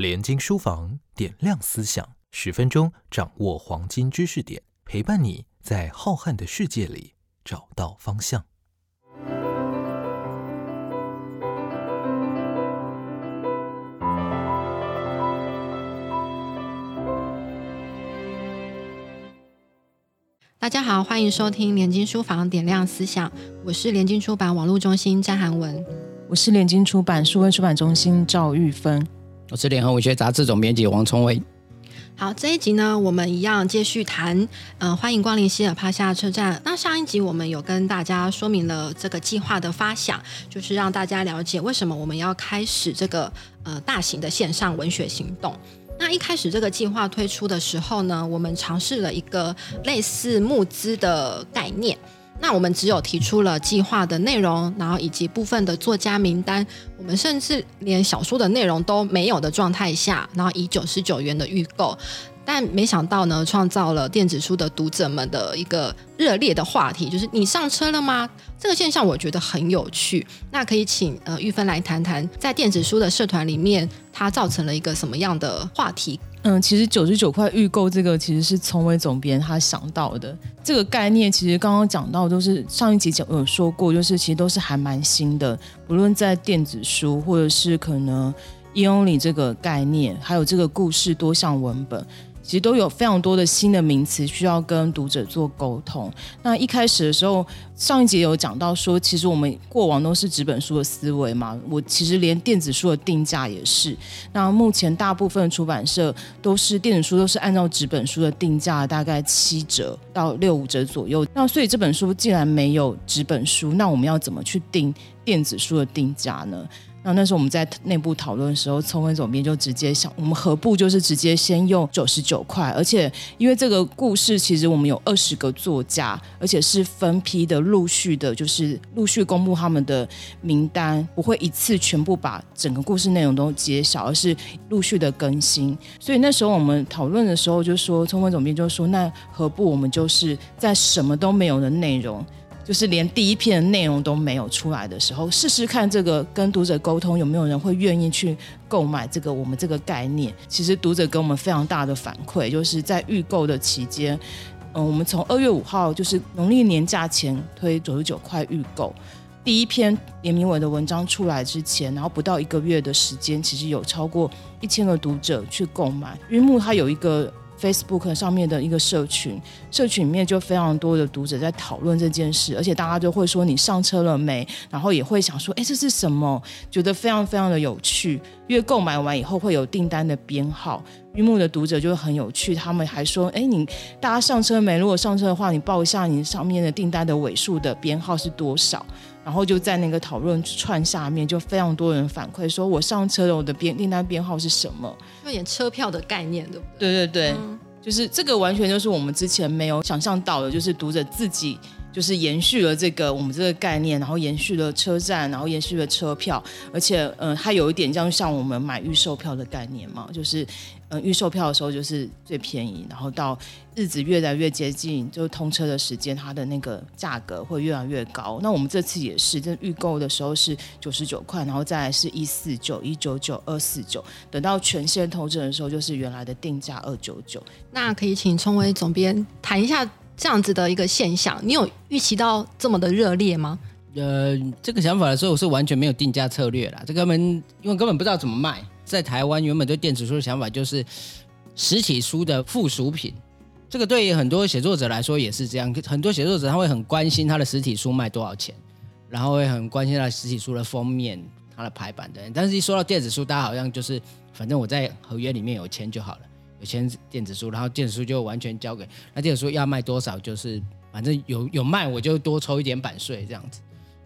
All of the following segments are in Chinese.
联经书房点亮思想，十分钟掌握黄金知识点，陪伴你在浩瀚的世界里找到方向。大家好，欢迎收听联经书房点亮思想，我是联经出版网络中心张涵文，我是联经出版数位出版中心赵玉芬，我是联合文学杂志总编辑王崇伟。好，这一集呢，我们一样继续谈，嗯，欢迎光临希尔帕夏车站。那上一集我们有跟大家说明了这个计划的发想，就是让大家了解为什么我们要开始这个呃大型的线上文学行动。那一开始这个计划推出的时候呢，我们尝试了一个类似募资的概念。那我们只有提出了计划的内容，然后以及部分的作家名单，我们甚至连小说的内容都没有的状态下，然后以九十九元的预购。但没想到呢，创造了电子书的读者们的一个热烈的话题，就是你上车了吗？这个现象我觉得很有趣。那可以请呃玉芬来谈谈，在电子书的社团里面，它造成了一个什么样的话题？嗯，其实九十九块预购这个其实是从伟总编他想到的这个概念，其实刚刚讲到都是上一集讲有说过，就是其实都是还蛮新的，不论在电子书或者是可能 e only 这个概念，还有这个故事多项文本。其实都有非常多的新的名词需要跟读者做沟通。那一开始的时候，上一节有讲到说，其实我们过往都是纸本书的思维嘛。我其实连电子书的定价也是。那目前大部分出版社都是电子书都是按照纸本书的定价，大概七折到六五折左右。那所以这本书既然没有纸本书，那我们要怎么去定电子书的定价呢？那那时候我们在内部讨论的时候，聪文总编就直接想，我们何不就是直接先用九十九块？而且因为这个故事其实我们有二十个作家，而且是分批的、陆续的，就是陆续公布他们的名单，不会一次全部把整个故事内容都揭晓，而是陆续的更新。所以那时候我们讨论的时候就说，聪文总编就说，那何不我们就是在什么都没有的内容。就是连第一篇的内容都没有出来的时候，试试看这个跟读者沟通有没有人会愿意去购买这个我们这个概念。其实读者给我们非常大的反馈，就是在预购的期间，嗯，我们从二月五号就是农历年假前推九十九块预购，第一篇联名文的文章出来之前，然后不到一个月的时间，其实有超过一千个读者去购买。云木它有一个。Facebook 上面的一个社群，社群里面就非常多的读者在讨论这件事，而且大家都会说你上车了没，然后也会想说，哎，这是什么？觉得非常非常的有趣。因为购买完以后会有订单的编号，玉木的读者就很有趣，他们还说，哎，你大家上车没？如果上车的话，你报一下你上面的订单的尾数的编号是多少？然后就在那个讨论串下面，就非常多人反馈说，我上车了，我的编订单编号是什么？有点车票的概念，对不对？对对对，就是这个完全就是我们之前没有想象到的，就是读者自己就是延续了这个我们这个概念，然后延续了车站，然后延续了车票，而且嗯，它有一点像像我们买预售票的概念嘛，就是。嗯，预售票的时候就是最便宜，然后到日子越来越接近，就通车的时间，它的那个价格会越来越高。那我们这次也是，这预购的时候是九十九块，然后再来是一四九、一九九、二四九，等到全线通车的时候，就是原来的定价二九九。那可以请冲威总编谈一下这样子的一个现象，你有预期到这么的热烈吗？呃，这个想法的时候是完全没有定价策略啦，这根本因为根本不知道怎么卖。在台湾，原本对电子书的想法就是实体书的附属品。这个对于很多写作者来说也是这样。很多写作者他会很关心他的实体书卖多少钱，然后会很关心他实体书的封面、它的排版等。但是，一说到电子书，大家好像就是反正我在合约里面有签就好了，有签电子书，然后电子书就完全交给那电子书要卖多少，就是反正有有卖我就多抽一点版税这样子。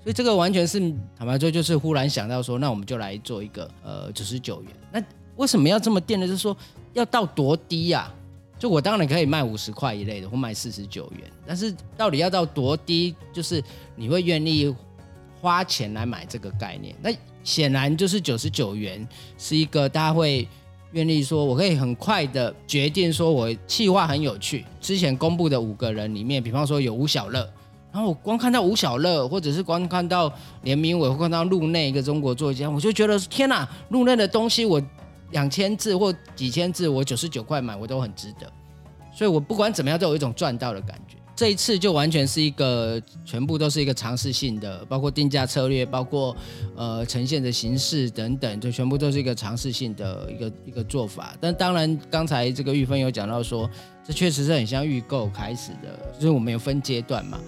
所以这个完全是坦白说，就是忽然想到说，那我们就来做一个呃九十九元。那为什么要这么垫呢？就是说要到多低呀？就我当然可以卖五十块一类的，或卖四十九元，但是到底要到多低，就是你会愿意花钱来买这个概念？那显然就是九十九元是一个大家会愿意说，我可以很快的决定说我计划很有趣。之前公布的五个人里面，比方说有吴小乐。然后我光看到吴小乐，或者是光看到连明伟，或看到路内一个中国作家，我就觉得天哪，路内的东西我两千字或几千字，我九十九块买，我都很值得。所以我不管怎么样，都有一种赚到的感觉。这一次就完全是一个全部都是一个尝试性的，包括定价策略，包括呃呈现的形式等等，就全部都是一个尝试性的一个一个做法。但当然，刚才这个玉芬有讲到说，这确实是很像预购开始的，就是我们有分阶段嘛。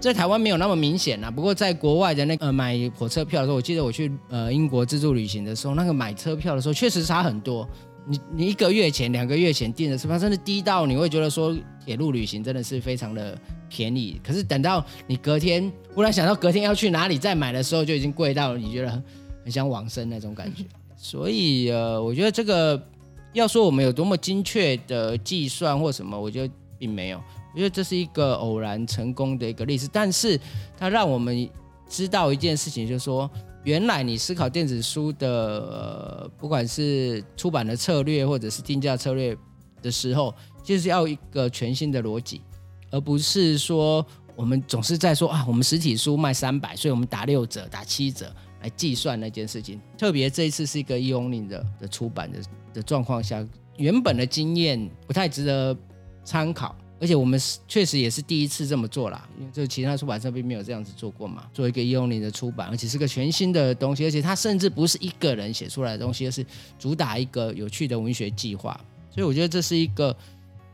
在台湾没有那么明显啊，不过在国外的那个买火车票的时候，我记得我去呃英国自助旅行的时候，那个买车票的时候确实差很多。你你一个月前、两个月前订的车票，真的低到你会觉得说铁路旅行真的是非常的便宜。可是等到你隔天忽然想到隔天要去哪里再买的时候，就已经贵到你觉得很想往生那种感觉。所以呃，我觉得这个要说我们有多么精确的计算或什么，我觉得并没有。我觉得这是一个偶然成功的一个例子，但是它让我们知道一件事情，就是说，原来你思考电子书的，呃，不管是出版的策略或者是定价策略的时候，就是要一个全新的逻辑，而不是说我们总是在说啊，我们实体书卖三百，所以我们打六折、打七折来计算那件事情。特别这一次是一个 e-only 的的出版的的状况下，原本的经验不太值得参考。而且我们确实也是第一次这么做啦，因为这其他出版社并没有这样子做过嘛。做一个一用零的出版，而且是个全新的东西，而且它甚至不是一个人写出来的东西，而是主打一个有趣的文学计划。所以我觉得这是一个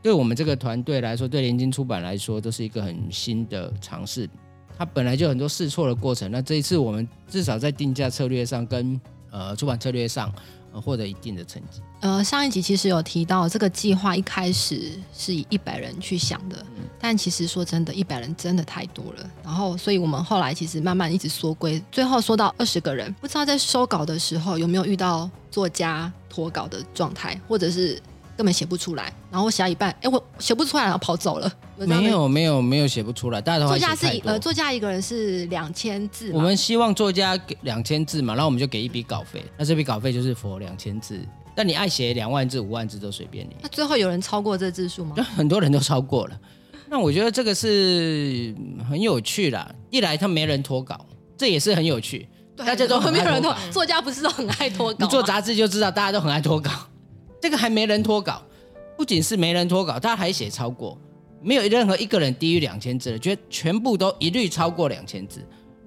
对我们这个团队来说，对联经出版来说，都是一个很新的尝试。它本来就很多试错的过程，那这一次我们至少在定价策略上跟呃出版策略上。获得一定的成绩。呃，上一集其实有提到，这个计划一开始是以一百人去想的，但其实说真的，一百人真的太多了。然后，所以我们后来其实慢慢一直缩规，最后缩到二十个人。不知道在收稿的时候有没有遇到作家脱稿的状态，或者是？根本写不出来，然后我写到一半，哎，我写不出来，然后跑走了。没有，没有，没有写不出来。大家都作家是呃，作家一个人是两千字。我们希望作家给两千字嘛，然后我们就给一笔稿费，那这笔稿费就是佛两千字。但你爱写两万字、五万字都随便你。那最后有人超过这字数吗？很多人都超过了。那我觉得这个是很有趣啦。一来他没人脱稿，这也是很有趣。大家都很没有人脱，作家不是都很爱脱稿？你做杂志就知道，大家都很爱脱稿。这个还没人脱稿，不仅是没人脱稿，他还写超过，没有任何一个人低于两千字的，觉得全部都一律超过两千字，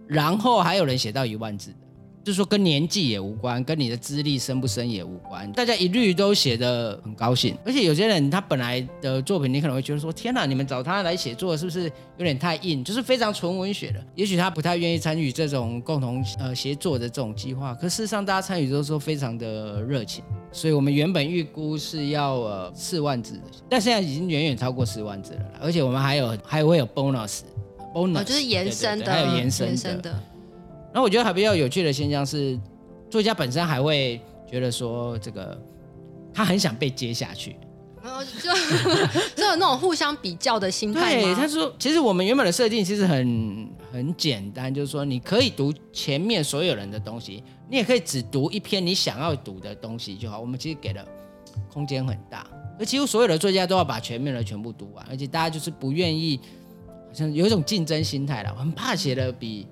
然后还有人写到一万字的。就是说，跟年纪也无关，跟你的资历深不深也无关，大家一律都写的很高兴。而且有些人他本来的作品，你可能会觉得说：“天哪，你们找他来写作是不是有点太硬？就是非常纯文学的。”也许他不太愿意参与这种共同呃协作的这种计划。可事实上，大家参与都说非常的热情。所以我们原本预估是要呃四万字，但现在已经远远超过四万字了。而且我们还有还会有 bonus，bonus 就是延伸的，还有延伸的。然后我觉得还比较有趣的现象是，作家本身还会觉得说，这个他很想被接下去，然后就 就有那种互相比较的心态。对，他说，其实我们原本的设定其实很很简单，就是说你可以读前面所有人的东西，你也可以只读一篇你想要读的东西就好。我们其实给的空间很大，而几乎所有的作家都要把前面的全部读完，而且大家就是不愿意，好像有一种竞争心态了，很怕写的比。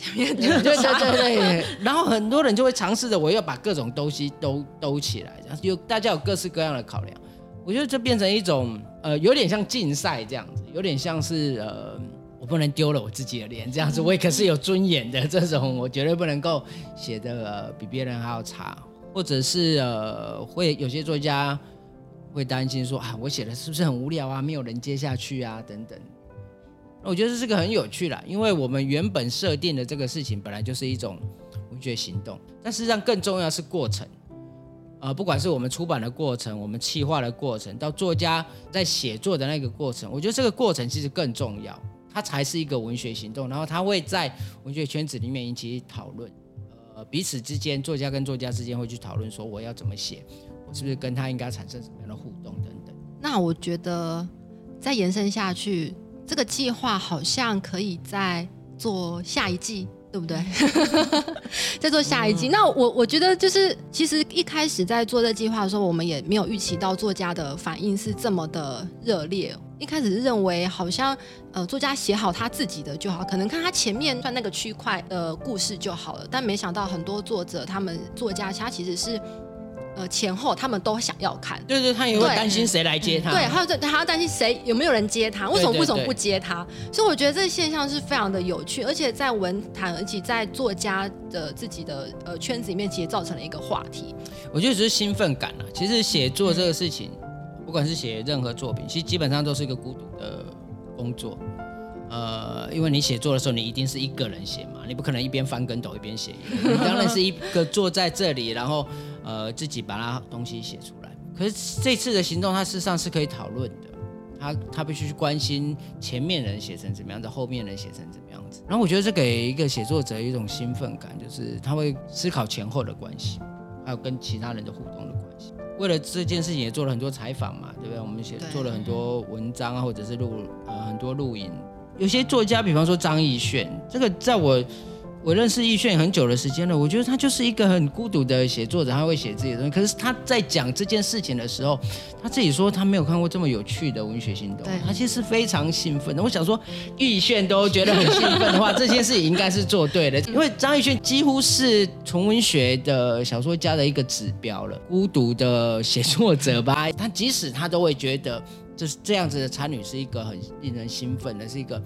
前面对 对对对，然后很多人就会尝试着我要把各种东西都兜起来，有大家有各式各样的考量。我觉得这变成一种呃，有点像竞赛这样子，有点像是呃，我不能丢了我自己的脸这样子，我也可是有尊严的这种，我绝对不能够写的比别人还要差，或者是呃，会有些作家会担心说啊，我写的是不是很无聊啊，没有人接下去啊等等。我觉得这是个很有趣啦，因为我们原本设定的这个事情本来就是一种文学行动，但事实上更重要是过程，呃，不管是我们出版的过程，我们企划的过程，到作家在写作的那个过程，我觉得这个过程其实更重要，它才是一个文学行动，然后它会在文学圈子里面引起讨论，呃，彼此之间，作家跟作家之间会去讨论说我要怎么写，我是不是跟他应该产生什么样的互动等等。那我觉得再延伸下去。这个计划好像可以再做下一季，对不对？再做下一季。那我我觉得就是，其实一开始在做这计划的时候，我们也没有预期到作家的反应是这么的热烈。一开始是认为好像呃，作家写好他自己的就好，可能看他前面算那个区块的故事就好了。但没想到很多作者他们作家他其实是。呃前后他们都想要看。对对，他也会担心谁来接他。对，还有这还要担心谁有没有人接他，为什么为什么不接他？所以我觉得这个现象是非常的有趣，而且在文坛，而且在作家的自己的呃圈子里面，其实造成了一个话题。我觉得只是兴奋感啊。其实写作这个事情，不管是写任何作品，其实基本上都是一个孤独的工作。呃，因为你写作的时候，你一定是一个人写嘛，你不可能一边翻跟斗一边写。你当然是一个坐在这里，然后呃自己把它东西写出来。可是这次的行动，它事实上是可以讨论的。他他必须去关心前面人写成怎么样子，后面人写成怎么样子。然后我觉得这给一个写作者一种兴奋感，就是他会思考前后的关系。还有跟其他人的互动的关系。为了这件事情也做了很多采访嘛，对不对？我们写做了很多文章啊，或者是录呃很多录影。有些作家，比方说张艺炫，这个在我我认识易炫很久的时间了，我觉得他就是一个很孤独的写作者，他会写自己的东西。可是他在讲这件事情的时候，他自己说他没有看过这么有趣的文学行动对，他其实非常兴奋的。我想说，易炫都觉得很兴奋的话，这件事情应该是做对的，因为张艺炫几乎是纯文学的小说家的一个指标了，孤独的写作者吧。他即使他都会觉得，就是这样子的参与是一个很令人兴奋的，是一个。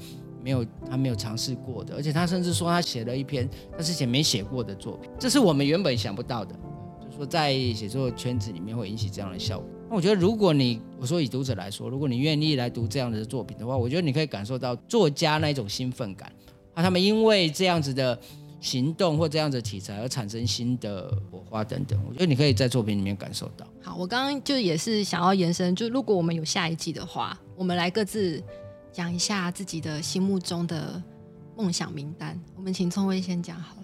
没有，他没有尝试过的，而且他甚至说他写了一篇他之前没写过的作品，这是我们原本想不到的。就是说在写作圈子里面会引起这样的效果。那我觉得，如果你我说以读者来说，如果你愿意来读这样的作品的话，我觉得你可以感受到作家那一种兴奋感，啊，他们因为这样子的行动或这样子的题材而产生新的火花等等，我觉得你可以在作品里面感受到。好，我刚刚就也是想要延伸，就如果我们有下一季的话，我们来各自讲一下自己的心目中的梦想名单。我们请聪威先讲好了。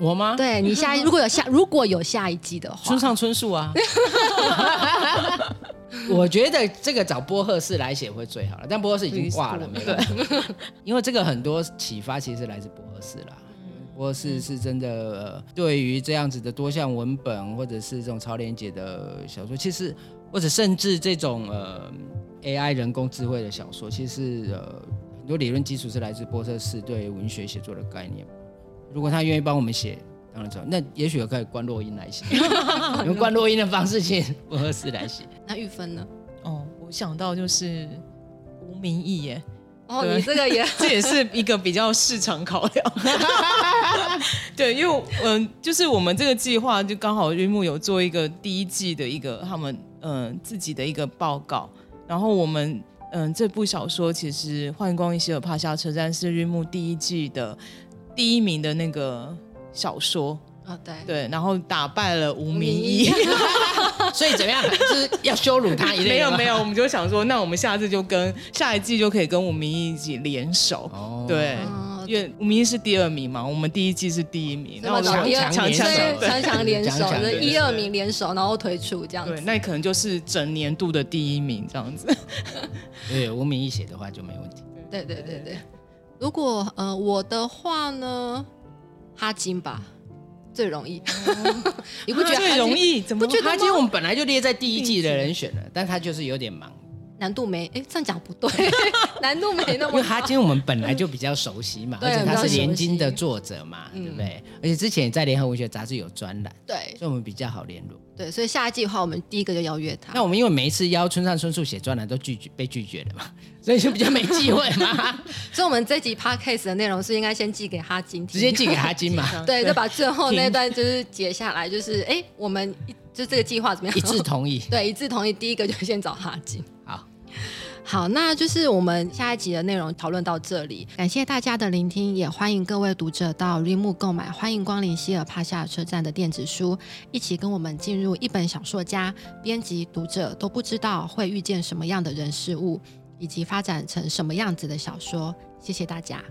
我吗？，对你下一如果有下 如果有下一季的话村，上春树啊。我觉得这个找波赫士来写会最好了，但波赫士已经挂了，没有。因为这个很多启发其实是来自波赫士啦。波赫士是真的、呃对于这样子的多项文本，或者是这种超连结的小说，其实或者甚至这种呃 AI 人工智慧的小说，其实呃很多理论基础是来自波特士对文学写作的概念。如果他愿意帮我们写，当然走。那也许可以关洛音来写，用关洛音的方式请波特士来写。那玉芬呢？哦，我想到就是无名义耶，哦，对你这个也 这也是一个比较市场考量。对，因为嗯、就是我们这个计划就刚好日木有做一个第一季的一个他们嗯、呃自己的一个报告，然后我们嗯、这部小说其实《幻光一希尔帕夏车站》是日暮第一季的第一名的那个小说，啊，对，对，然后打败了吴明明义义。所以怎么样？就是要羞辱他一类没有没有，我们就想说，那我们下次就跟下一季就可以跟吴明义一起联手。哦，对，哦因为吴明义是第二名嘛，我们第一季是第一名，这么那我们早第二强强联手强强联手，强强联手就是一二名联手，然后推出这样对，子。那可能就是整年度的第一名这样子。对吴明义写的话就没问题。对对对对。如果呃我的话呢，哈金吧，最容易。你不觉得最容易？怎么不觉得吗他其实我们本来就列在第一季的人选了，但他就是有点忙，难度没？哎，这样讲不对，难度没那因么因。为哈金我们本来就比较熟悉嘛，而且他是比较熟悉联经的作者嘛，嗯对不对？而且之前也在联合文学杂志有专栏，对所以我们比较好联络。对，所以下一季的话，我们第一个就邀约他。那我们因为每一次邀村上春树写专栏都拒绝被拒绝了嘛，所以就比较没机会嘛，所以我们这集 podcast 的内容是应该先寄给哈金，直接寄给哈金嘛，对，就把最后那段就是截下来，就是哎，我们一就这个计划怎么样？一致同意。对，一致同意。第一个就先找哈金。好，好，那就是我们下一集的内容讨论到这里，感谢大家的聆听，也欢迎各位读者到绿幕购买《欢迎光临希尔帕夏车站》的电子书，一起跟我们进入一本小说家、编辑、读者都不知道会遇见什么样的人事物，以及发展成什么样子的小说。谢谢大家。